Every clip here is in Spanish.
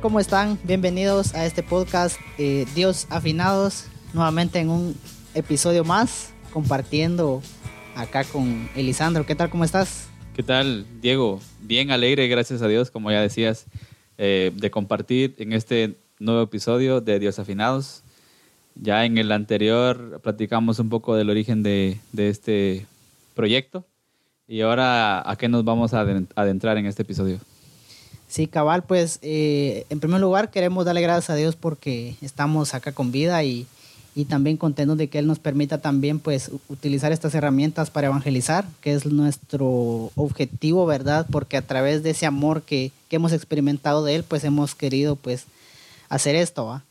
¿Cómo están? Bienvenidos a este podcast eh, Dios Afinados, nuevamente en un episodio más, compartiendo acá con Elisandro. ¿Qué tal? ¿Cómo estás? ¿Qué tal, Diego? Bien alegre, gracias a Dios, como ya decías, eh, de compartir en este nuevo episodio de Dios Afinados. Ya en el anterior platicamos un poco del origen de, de este proyecto y ahora a qué nos vamos a adentrar en este episodio. Sí, cabal, pues eh, en primer lugar queremos darle gracias a Dios porque estamos acá con vida y, y, también contentos de que Él nos permita también pues utilizar estas herramientas para evangelizar, que es nuestro objetivo, ¿verdad? Porque a través de ese amor que, que hemos experimentado de Él, pues hemos querido pues hacer esto, ¿va?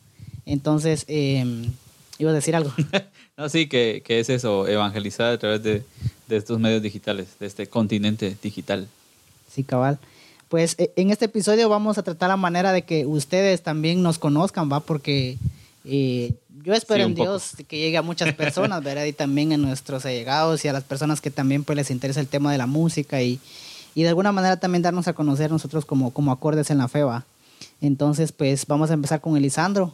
Entonces, eh, iba a decir algo. no, sí, que, que, es eso, evangelizar a través de, de estos medios digitales, de este continente digital. Sí, cabal. Pues e, en este episodio vamos a tratar la manera de que ustedes también nos conozcan, ¿va? Porque eh, yo espero en Dios que llegue a muchas personas, ¿verdad? Y también a nuestros allegados y a las personas que también pues les interesa el tema de la música y, y de alguna manera también darnos a conocer nosotros como, como acordes en la fe, ¿va? Entonces, pues vamos a empezar con Elisandro.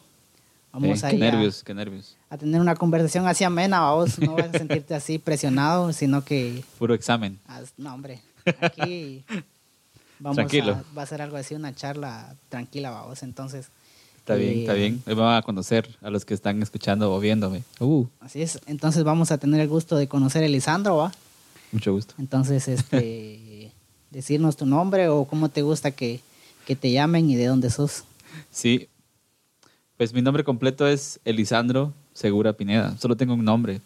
Vamos qué nervios, qué nervios. A tener una conversación así amena, vos no vas a sentirte así presionado, sino que... Puro examen. No, hombre, aquí Vamos Tranquilo. A, va a ser algo así, una charla tranquila, vamos. Entonces. Está bien, está eh, bien. Me van a conocer a los que están escuchando o viéndome. Uh. Así es. Entonces vamos a tener el gusto de conocer a Elisandro, ¿va? Mucho gusto. Entonces, este, decirnos tu nombre o cómo te gusta que, que te llamen y de dónde sos. Sí. Pues mi nombre completo es Elisandro Segura Pineda. Solo tengo un nombre.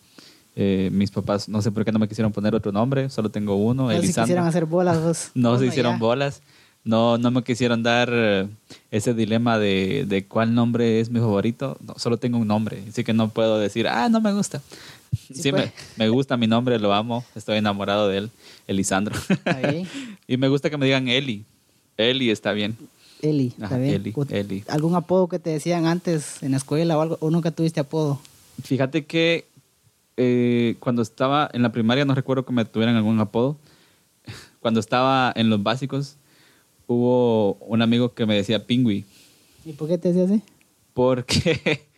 Eh, mis papás, no sé por qué no me quisieron poner otro nombre, solo tengo uno, no Elisandro. quisieron hacer bolas no se hicieron bolas. No, no me quisieron dar eh, ese dilema de, de, cuál nombre es mi favorito. No, solo tengo un nombre, así que no puedo decir, ah, no me gusta. Sí, me, me, gusta mi nombre, lo amo, estoy enamorado de él, Elisandro. y me gusta que me digan Eli. Eli está bien. Eli, está bien. Eli, Eli. ¿Algún apodo que te decían antes en la escuela o algo? ¿O nunca tuviste apodo? Fíjate que eh, cuando estaba en la primaria, no recuerdo que me tuvieran algún apodo. Cuando estaba en los básicos, hubo un amigo que me decía Pingüi. ¿Y por qué te decía así? Porque...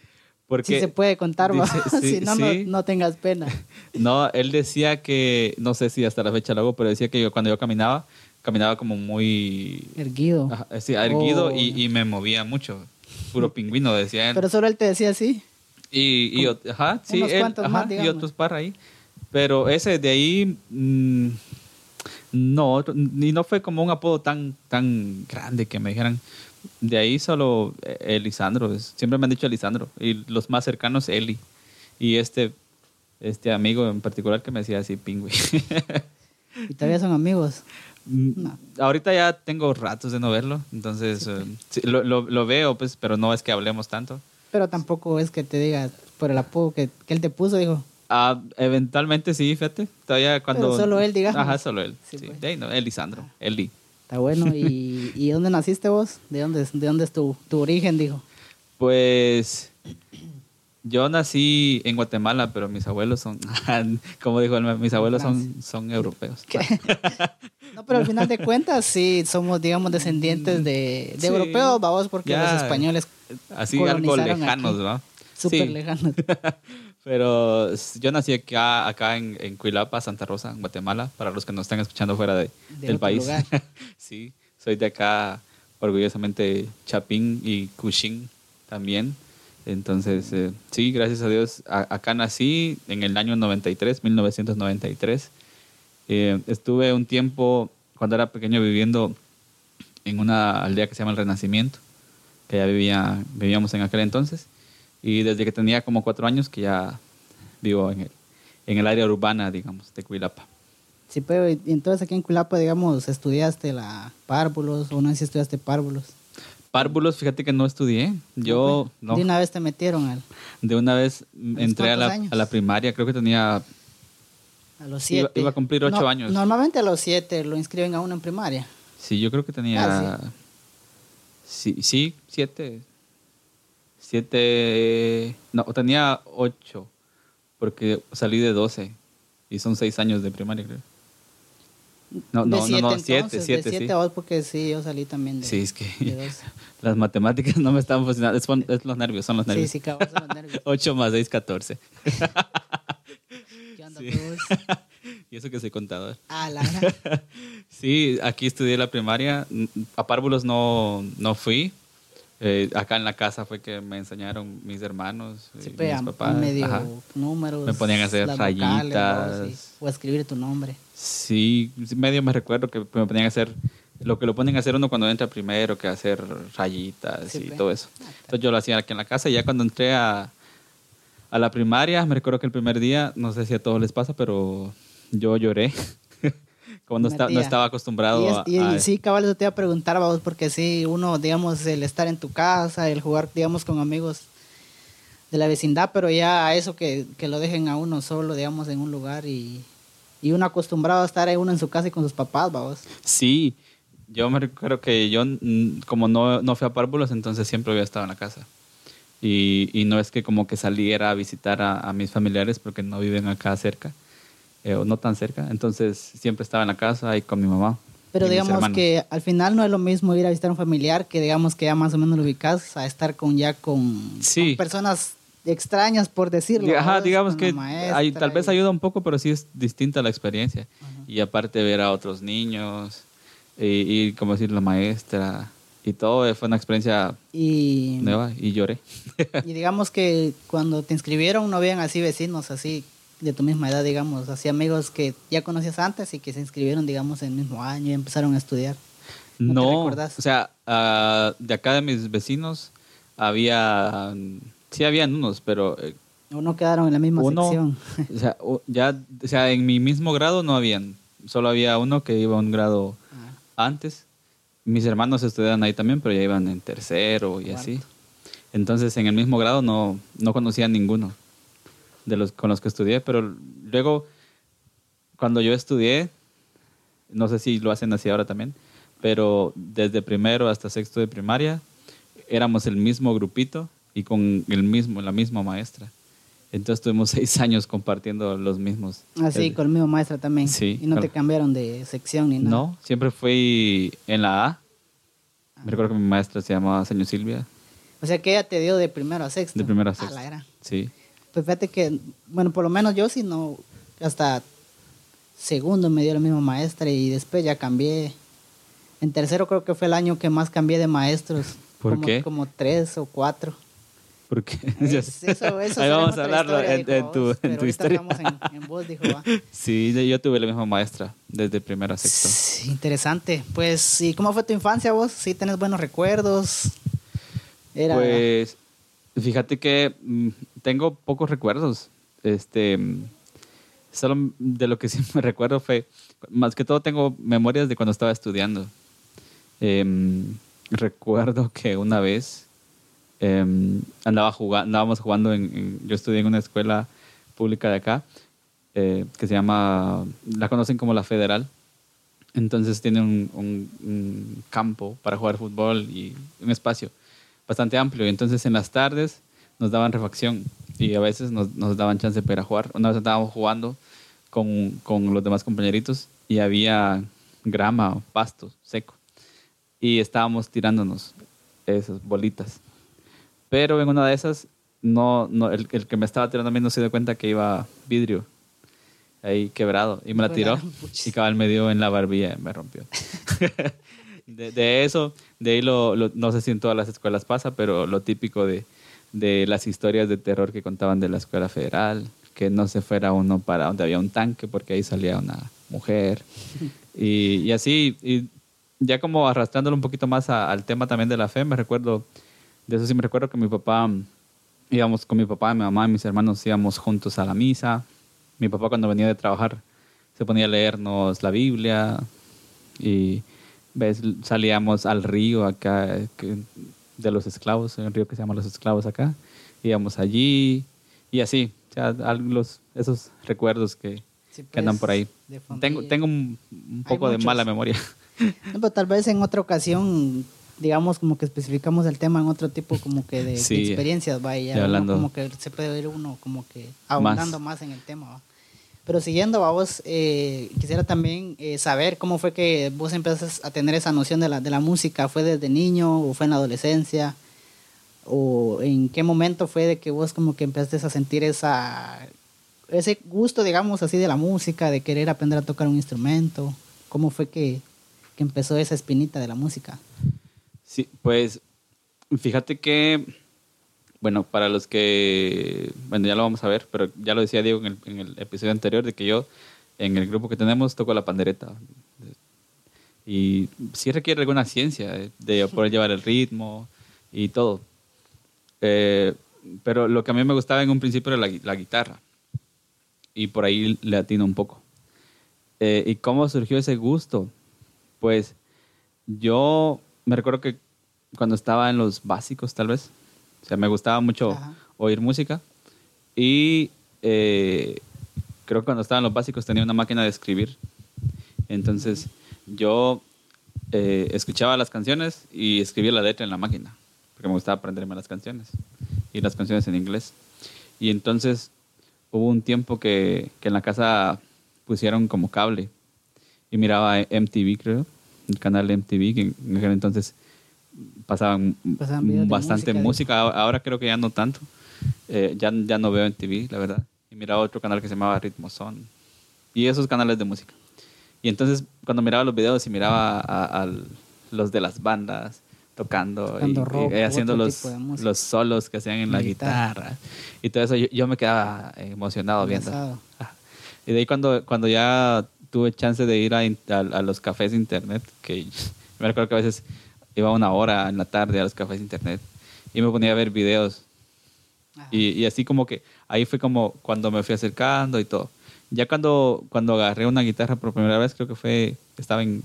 Porque sí se puede contar, si no, no, tengas pena. No, él decía que, no sé si hasta la fecha lo hago, pero decía que yo, cuando yo caminaba, caminaba como muy... Erguido. sí, erguido y, y, me movía mucho. Puro pingüino, decía él. Pero solo él te decía así. Y, y, ajá, sí, y otros par ahí. Pero ese de ahí, mm, no, ni no fue como un apodo tan, tan grande que me dijeran. De ahí solo eh, Elisandro, siempre me han dicho Elisandro. Y los más cercanos, Eli. Y este, este amigo en particular que me decía así, pingüi. ¿Y todavía son amigos? Mm, ahorita ya tengo ratos de no verlo, entonces eh, lo, lo, lo, veo, pues, pero no es que hablemos tanto. Pero tampoco es que te diga por el apodo que, que él te puso, dijo. Ah, eventualmente sí, fíjate. Todavía cuando. solo él, digamos. Ajá, solo él. Sí, pues. no, Elisandro, Eli. Está bueno. ¿Y, ¿Y dónde naciste vos? ¿De dónde, de dónde es tu, tu origen, dijo? Pues. Yo nací en Guatemala, pero mis abuelos son, como dijo, mis abuelos son, son europeos. No, pero al final de cuentas sí somos, digamos, descendientes de, de europeos, vamos, porque los españoles Así algo lejanos, ¿va? Súper lejanos. Pero yo nací acá, acá en, en Cuilapa, Santa Rosa, en Guatemala, para los que nos están escuchando fuera de, del país. sí, soy de acá, orgullosamente Chapín y Cushing también. Entonces, eh, sí, gracias a Dios, acá nací en el año 93, 1993. Eh, estuve un tiempo, cuando era pequeño, viviendo en una aldea que se llama El Renacimiento que ya vivía, vivíamos en aquel entonces. Y desde que tenía como cuatro años que ya vivo en el, en el área urbana, digamos, de Cuilapa. Sí, pero entonces aquí en Cuilapa, digamos, estudiaste la párvulos o no sé si estudiaste párvulos. Párvulos, fíjate que no estudié. Yo no. ¿De una vez te metieron al? De una vez entré a la, a la, primaria, creo que tenía... A los siete. Iba, a cumplir ocho años. Normalmente a los siete lo inscriben a uno en primaria. Sí, yo creo que tenía... Ah, Sí, sí, siete. Siete. No, tenía ocho. Porque salí de doce. Y son seis años de primaria, creo. No, no, no, no, siete, siete, de siete vos porque sí, yo salí también de Sí, es que las matemáticas no me están funcionando. Es, es, los nervios, son los nervios. Sí, sí, cabrón, son los nervios. 8 más 6, 14. ¿Qué onda, sí. y eso que soy contador. Ah, la Sí, aquí estudié la primaria. A párvulos no, no fui. Eh, acá en la casa fue que me enseñaron mis hermanos y mis papás. medio números. Me ponían a hacer rayitas. o, a escribir tu nombre. Sí, medio me recuerdo que me ponían a hacer lo que lo ponen a hacer uno cuando entra primero, que hacer rayitas y todo eso. Ah, Entonces yo lo hacía aquí en la casa y ya cuando entré a, a la primaria, me recuerdo que el primer día, no sé si a todos les pasa, pero yo lloré. Como no, no estaba acostumbrado y a, Sí, cabal, eso te iba a preguntar, vos, porque sí, uno, digamos, el estar en tu casa, el jugar, digamos, con amigos de la vecindad, pero ya eso que, que lo dejen a uno solo, digamos, en un lugar y, y uno acostumbrado a estar uno en su casa y con sus papás, vamos. Sí, yo me recuerdo que yo, como no, no fui a párvulos, entonces siempre había estado en la casa. Y, y no es que como que saliera a visitar a, a mis familiares porque no viven acá cerca eh, o no tan cerca. Entonces siempre estaba en la casa y con mi mamá. Pero digamos que al final no es lo mismo ir a visitar a un familiar que digamos que ya más o menos lo ubicas a estar con ya con, personas extrañas por decirlo. Ajá, digamos que hay, tal vez ayuda un poco, pero sí es distinta la experiencia. Y aparte ver a otros niños y, como decir la maestra y todo fue una experiencia nueva y lloré. y digamos que cuando te inscribieron no habían así vecinos así de tu misma edad, digamos, así amigos que ya conocías antes y que se inscribieron, digamos, en el mismo año y empezaron a estudiar? No, o sea, uh, de acá de mis vecinos había, sí habían unos, pero... Eh, ¿O quedaron en la misma sección? o sea, ya, o sea, en mi mismo grado no habían, solo había uno que iba a un grado ah. antes. Mis hermanos estudiaban ahí también, pero ya iban en tercero y así. Entonces, en el mismo grado no, no conocía ninguno de los con los que estudié, pero luego cuando yo estudié, no sé si lo hacen así ahora también, pero desde primero hasta sexto de primaria éramos el mismo grupito y con el mismo, la misma maestra. Entonces tuvimos seis años compartiendo los mismos. Ah, sí, con el mismo maestra también. Sí. ¿Y no te cambiaron de sección ni nada? No, siempre fui en la A. Me ah. recuerdo que mi maestra se llamaba señor Silvia. O sea que ella te dio de primero a sexto. De primero a sexto. Sí. Pues fíjate que, bueno, por lo menos yo sí no, hasta segundo me dio la misma maestra y después ya cambié. En tercero creo que fue el año que más cambié de maestros. ¿Por como, qué? Como tres o cuatro. ¿Por qué? eso, eso Ahí vamos a hablarlo en, tu, en tu historia. En, en dijo, Sí, yo tuve la misma maestra desde primero a sexto. Sí, interesante. Pues, ¿y cómo fue tu infancia vos? ¿Sí tenés buenos recuerdos? Era, pues, fíjate que mm, tengo pocos recuerdos. Este, solo de lo que sí me recuerdo fue, más que todo tengo memorias de cuando estaba estudiando. Em, recuerdo que una vez em, andaba jugando, andábamos jugando, en, yo estudié en una escuela pública de acá, eh, que se llama, la conocen como la Federal. Entonces tiene un, un campo para jugar fútbol y un espacio bastante amplio. Y entonces en las tardes nos daban refacción y a veces nos, nos daban chance para jugar. Una vez estábamos jugando con, con los demás compañeritos y había grama o pasto seco y estábamos tirándonos esas bolitas. Pero en una de esas, no, no, el, el que me estaba tirando a mí no se dio cuenta que iba vidrio ahí quebrado y me la tiró y cabal me dio en la barbilla me rompió. de, de, eso, de ahí lo, no sé si en todas las escuelas pasa, pero lo típico de de las historias de terror que contaban de la escuela federal, que no se fuera uno para donde había un tanque porque ahí salía una mujer. Y, y así, y ya como arrastrándolo un poquito más al tema también de la fe, me recuerdo, de eso sí me recuerdo que mi papá, íbamos con mi papá, mi mamá y mis hermanos íbamos juntos a la misa. Mi papá cuando venía de trabajar se ponía a leernos la Biblia y ves, salíamos al río acá, que de los esclavos, en el río que se llama Los Esclavos acá. Íbamos allí y así, o sea, los, esos recuerdos que, andan por ahí. Tengo, tengo un, poco de mala memoria. pero tal vez en otra ocasión, digamos, como que especificamos el tema en otro tipo como que de, experiencias, vaya, como que se puede ver uno como que abundando más, en el tema. Pero siguiendo a vos, eh, quisiera también eh, saber cómo fue que vos empezaste a tener esa noción de la, de la música. ¿Fue desde niño o fue en la adolescencia? ¿O en qué momento fue de que vos como que empezaste a sentir esa, ese gusto, digamos así, de la música, de querer aprender a tocar un instrumento? ¿Cómo fue que, que empezó esa espinita de la música? Sí, pues fíjate que bueno, para los que, bueno, ya lo vamos a ver, pero ya lo decía Diego en el, episodio anterior de que yo, en el grupo que tenemos, toco la pandereta. Y sí requiere alguna ciencia de poder llevar el ritmo y todo. Eh, pero lo que a mí me gustaba en un principio era la, guitarra. Y por ahí le atino un poco. Eh, ¿Y cómo surgió ese gusto? Pues yo me recuerdo que cuando estaba en los básicos, tal vez, o sea, me gustaba mucho oír música. Y eh, creo que cuando estaba en los básicos tenía una máquina de escribir. Entonces yo eh, escuchaba las canciones y escribía la letra en la máquina, porque me gustaba aprenderme las canciones y las canciones en inglés. Y entonces hubo un tiempo que, que en la casa pusieron como cable y miraba MTV, creo, el canal MTV, que en aquel entonces pasaban, bastante música, Ahora creo que ya no tanto. Eh, ya, ya no veo en TV, la verdad. Y miraba otro canal que se llamaba Ritmo Son. Y esos canales de música. Y entonces, cuando miraba los videos y miraba a, los de las bandas tocando y, haciendo los, los solos que hacían en la, guitarra. y todo eso, yo, me quedaba emocionado viendo. Y de ahí, cuando, cuando ya tuve chance de ir a, a, los cafés de internet, que me recuerdo que a veces iba una hora en la tarde a los cafés de internet y me ponía a ver videos. Y, y, así como que ahí fue como cuando me fui acercando y todo. Ya cuando, cuando agarré una guitarra por primera vez, creo que fue, estaba en,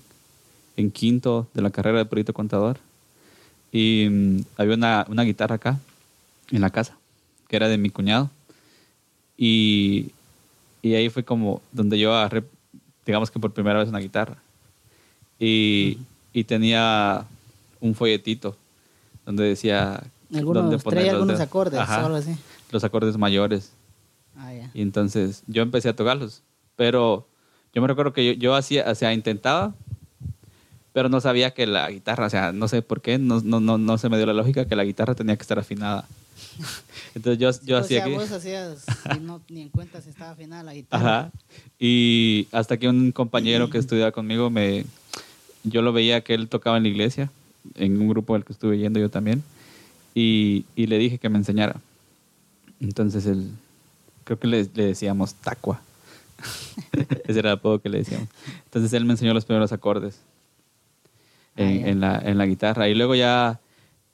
en quinto de la carrera de perito contador. Y mm, había una, una guitarra acá, en la casa, que era de mi cuñado. Y, y ahí fue como donde yo agarré, digamos que por primera vez una guitarra. Y, y tenía un folletito donde decía algunos, poner algunos acordes así. los acordes mayores. Ah, y entonces yo empecé a tocarlos pero yo me recuerdo que yo, hacía o sea intentaba pero no sabía que la guitarra o sea no sé por qué no, no, no, no se me dio la lógica que la guitarra tenía que estar afinada. Entonces yo, yo hacía sea, vos hacías no, ni en cuenta si estaba afinada la guitarra. Ajá. y hasta que un compañero que estudiaba conmigo me yo lo veía que él tocaba en la iglesia en un grupo al que estuve yendo yo también, y, y le dije que me enseñara. Entonces él, creo que le, le decíamos Tacua. Ese era el apodo que le decíamos. Entonces él me enseñó los primeros acordes en, ah, en, la, en la, guitarra. Y luego ya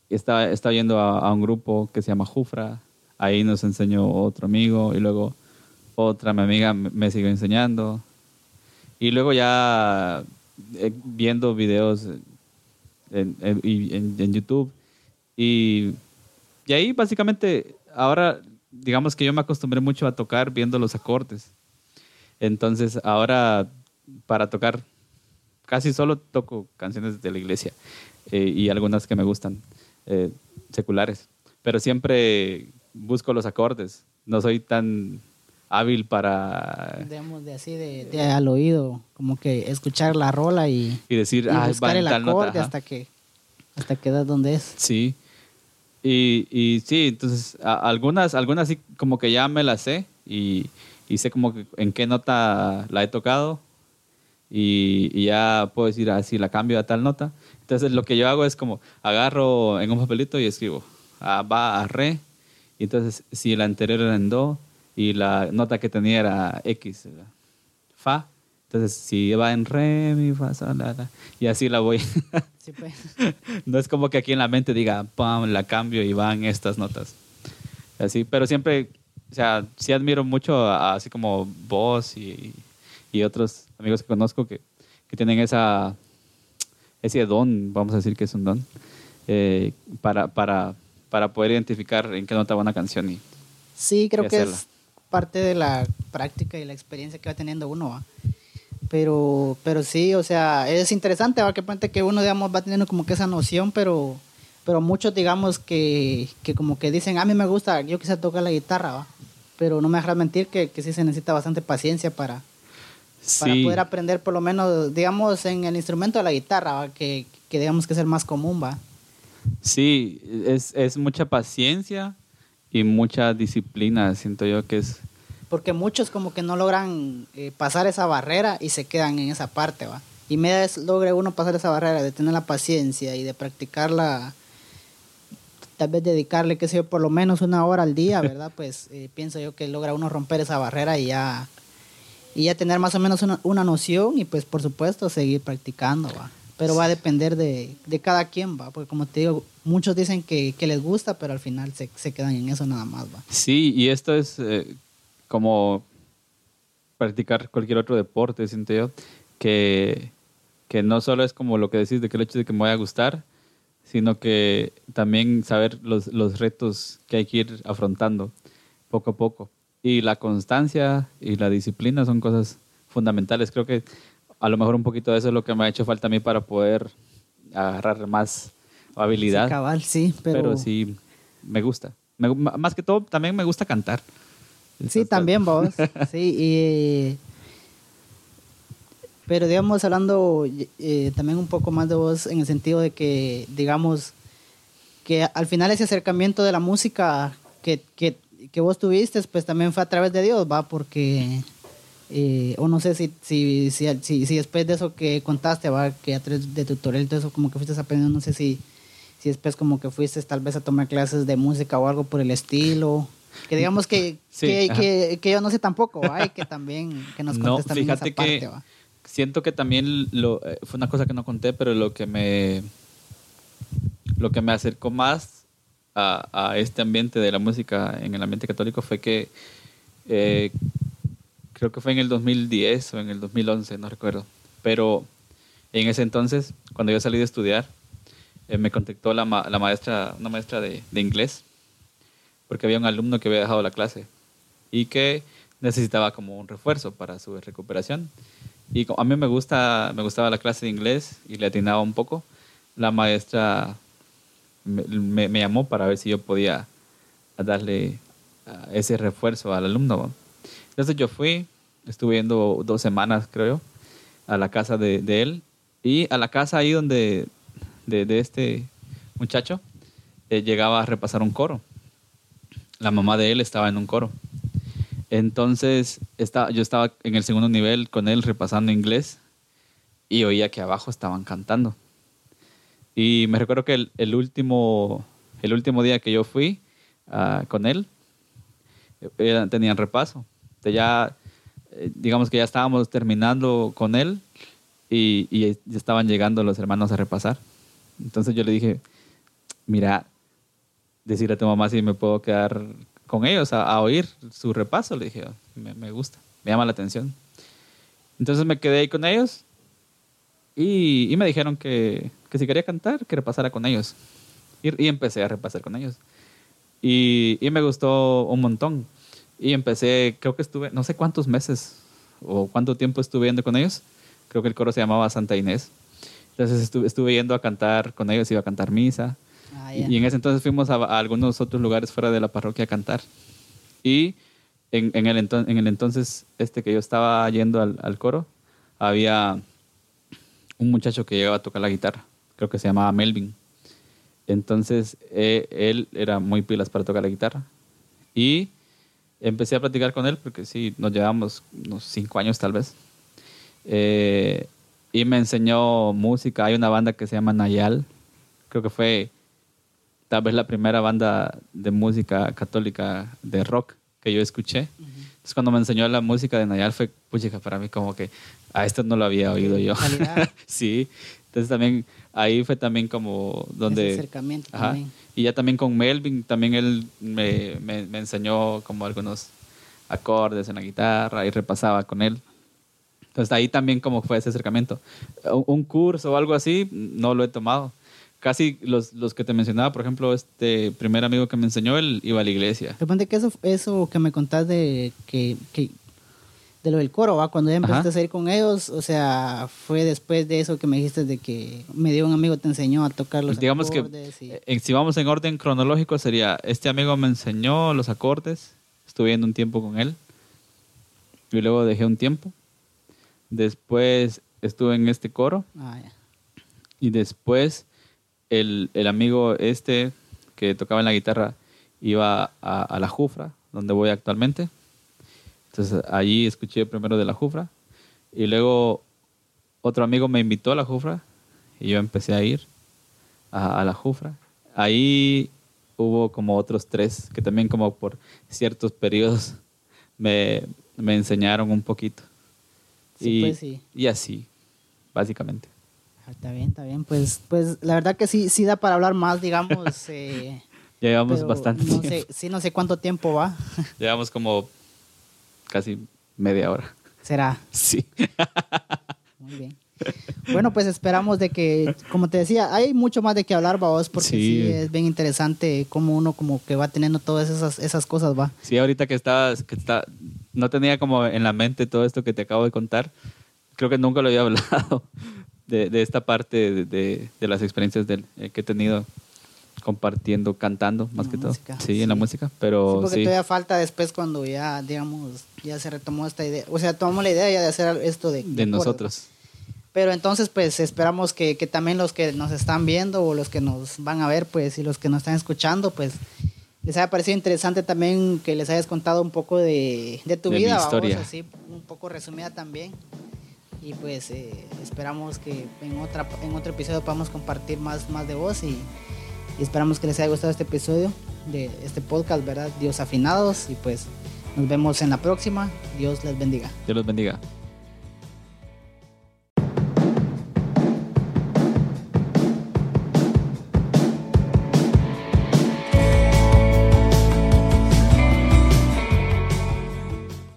estaba, estaba yendo a, un grupo que se llama Jufra. Ahí nos enseñó otro amigo y luego otra mi amiga me siguió enseñando. Y luego ya eh, viendo videos en, en, YouTube. Y, y ahí básicamente, ahora digamos que yo me acostumbré mucho a tocar viendo los acordes. Entonces ahora para tocar casi solo toco canciones de la iglesia eh, y algunas que me gustan, eh, seculares. Pero siempre busco los acordes. No soy tan hábil para... Digamos, de así, de, al oído, como que escuchar la rola y, y decir, ah, buscar el acorde hasta que, hasta que das donde es. Sí. Y, y sí, entonces, algunas, algunas sí como que ya me las sé y, y sé como que en qué nota la he tocado y, y, ya puedo decir, así ah, la cambio a tal nota. Entonces lo que yo hago es como agarro en un papelito y escribo, ah, va a re, y entonces si la anterior era en do, y la nota que tenía era X, Fa. Entonces, si va en re, mi, fa, sol, la, la, y así la voy. Sí, pues. no es como que aquí en la mente diga, pam, la cambio y van estas notas. Así, pero siempre, o sea, sí admiro mucho así como vos y, y, otros amigos que conozco que, que, tienen esa, ese don, vamos a decir que es un don, eh, para, para, para poder identificar en qué nota va una canción y Sí, creo que es parte de la práctica y la experiencia que va teniendo uno. Pero, pero sí, o sea, es interesante, ¿va? que puente que uno, digamos, va teniendo como que esa noción, pero, pero muchos, digamos, que, que como que dicen, a mí me gusta, yo quise tocar la guitarra, ¿va? pero no me dejarás mentir que, que sí se necesita bastante paciencia para, para poder aprender por lo menos, digamos, en el instrumento de la guitarra, que, que, digamos que es el más común, va. Sí, es, es mucha paciencia y mucha disciplina, siento yo que es... Porque muchos como que no logran eh, pasar esa barrera y se quedan en esa parte, va. Y media vez logre uno pasar esa barrera de tener la paciencia y de practicarla, tal vez dedicarle, qué sé yo, por lo menos una hora al día, ¿verdad? Pues eh, pienso yo que logra uno romper esa barrera y ya, y ya tener más o menos una, una noción y pues por supuesto seguir practicando, va pero va a depender de, de, cada quien, va, porque como te digo, muchos dicen que, que les gusta, pero al final se, se, quedan en eso nada más, va. Sí, y esto es eh, como practicar cualquier otro deporte, siento yo, que, que no solo es como lo que decís de que el hecho de que me vaya a gustar, sino que también saber los, los retos que hay que ir afrontando poco a poco. Y la constancia y la disciplina son cosas fundamentales. Creo que a lo mejor un poquito de eso es lo que me ha hecho falta a mí para poder agarrar más habilidad. Sí, cabal, sí, pero... pero sí, me gusta. más que todo, también me gusta cantar. Sí, también vos. sí, y... Pero digamos, hablando eh, también un poco más de vos en el sentido de que, digamos, que al final ese acercamiento de la música que, que, que vos tuviste, pues también fue a través de Dios, va, porque eh, o no sé si, si, si, si, después de eso que contaste, ¿va? que a través de tutorial, todo eso como que fuiste aprendiendo, no sé si, si después como que fuiste tal vez a tomar clases de música o algo por el estilo. Que digamos que, que, que, yo no sé tampoco, ¿va? que también que nos contes no, fíjate esa parte, que Siento que también lo, eh, fue una cosa que no conté, pero lo que me, lo que me acercó más a, a este ambiente de la música en el ambiente católico fue que eh, creo que fue en el 2010 o en el 2011, no recuerdo. Pero en ese entonces, cuando yo salí de estudiar, eh, me contactó la, la, maestra, una maestra de, de, inglés, porque había un alumno que había dejado la clase y que necesitaba como un refuerzo para su recuperación. Y a mí me, gusta, me gustaba la clase de inglés y le atinaba un poco. La maestra me, me, llamó para ver si yo podía darle ese refuerzo al alumno. Entonces yo fui, estuve yendo dos semanas, creo, a la casa de, él y a la casa ahí donde, de, este muchacho, eh, llegaba a repasar un coro. La mamá de él estaba en un coro. Entonces estaba, yo estaba en el segundo nivel con él repasando inglés y oía que abajo estaban cantando. Y me recuerdo que el, último, el último día que yo fui ah, con él, eh, tenían repaso ya, eh, digamos que ya estábamos terminando con él y, y ya estaban llegando los hermanos a repasar. Entonces yo le dije, mira, decirle a tu mamá si me puedo quedar con ellos a, oír su repaso. Le dije, me, me, gusta, me llama la atención. Entonces me quedé ahí con ellos y, y me dijeron que, que, si quería cantar, que repasara con ellos. Y, y empecé a repasar con ellos. Y, y, me gustó un montón. Y empecé, creo que estuve, no sé cuántos meses o cuánto tiempo estuve yendo con ellos. Creo que el coro se llamaba Santa Inés. Entonces estuve, estuve yendo a cantar con ellos, iba a cantar misa. Ah, y en ese entonces fuimos a, algunos otros lugares fuera de la parroquia a cantar. Y en, en, el, en el entonces este que yo estaba yendo al, al, coro, había un muchacho que llegaba a tocar la guitarra. Creo que se llamaba Melvin. Entonces eh, él era muy pilas para tocar la guitarra. Y empecé a platicar con él porque sí, nos llevamos unos cinco años tal vez. Eh, y me enseñó música. Hay una banda que se llama Nayal. Creo que fue tal vez la primera banda de música católica de rock que yo escuché. Entonces cuando me enseñó la música de Nayal fue, pucha, para mí como que a esto no lo había oído yo. sí. Entonces también ahí fue también como donde... Ese acercamiento también. Y ya también con Melvin, también él me, me, me, enseñó como algunos acordes en la guitarra y repasaba con él. Entonces ahí también como fue ese acercamiento. Un, curso o algo así, no lo he tomado. Casi los, los que te mencionaba, por ejemplo, este primer amigo que me enseñó, él iba a la iglesia. Depende que eso, eso que me contás de que, que de lo del coro, ¿va? Cuando ya empezaste a salir con ellos, o sea, fue después de eso que me dijiste de que me dio un amigo te enseñó a tocar los Digamos acordes. Digamos que, si vamos en orden cronológico, sería, este amigo me enseñó los acordes, estuve yendo un tiempo con él y luego dejé un tiempo. Después estuve en este coro ah, y después el, el, amigo este que tocaba en la guitarra iba a, a la Jufra, donde voy actualmente. Entonces allí escuché primero de la Jufra y luego otro amigo me invitó a la Jufra y yo empecé a ir a, la Jufra. Ahí hubo como otros tres que también como por ciertos periodos me, enseñaron un poquito. y, pues sí. y así, básicamente. Ah, está bien, está bien. Pues, pues la verdad que sí, sí da para hablar más, digamos. Eh, Llevamos bastante no Sé, sí, no sé cuánto tiempo va. Llevamos como casi media hora. ¿Será? Sí. Muy bien. Bueno, pues esperamos de que, como te decía, hay mucho más de qué hablar, vos, porque sí. es bien interesante cómo uno como que va teniendo todas esas, esas cosas, va. Sí, ahorita que estabas, que está, no tenía como en la mente todo esto que te acabo de contar. Creo que nunca lo había hablado de, de esta parte de, de, las experiencias del, eh, que he tenido compartiendo, cantando, más que todo. Sí, en la música, pero sí. Porque todavía falta después cuando ya, digamos, ya se retomó esta idea. O sea, tomamos la idea ya de hacer esto de... De, nosotros. Pero entonces, pues esperamos que, que, también los que nos están viendo o los que nos van a ver, pues, y los que nos están escuchando, pues, les haya parecido interesante también que les hayas contado un poco de, de tu vida, historia. Vamos, así, un poco resumida también. Y pues eh, esperamos que en, otra, en otro episodio podamos compartir más, más de vos y, y esperamos que les haya gustado este episodio de este podcast, ¿verdad? Dios afinados y pues nos vemos en la próxima. Dios les bendiga. Dios los bendiga.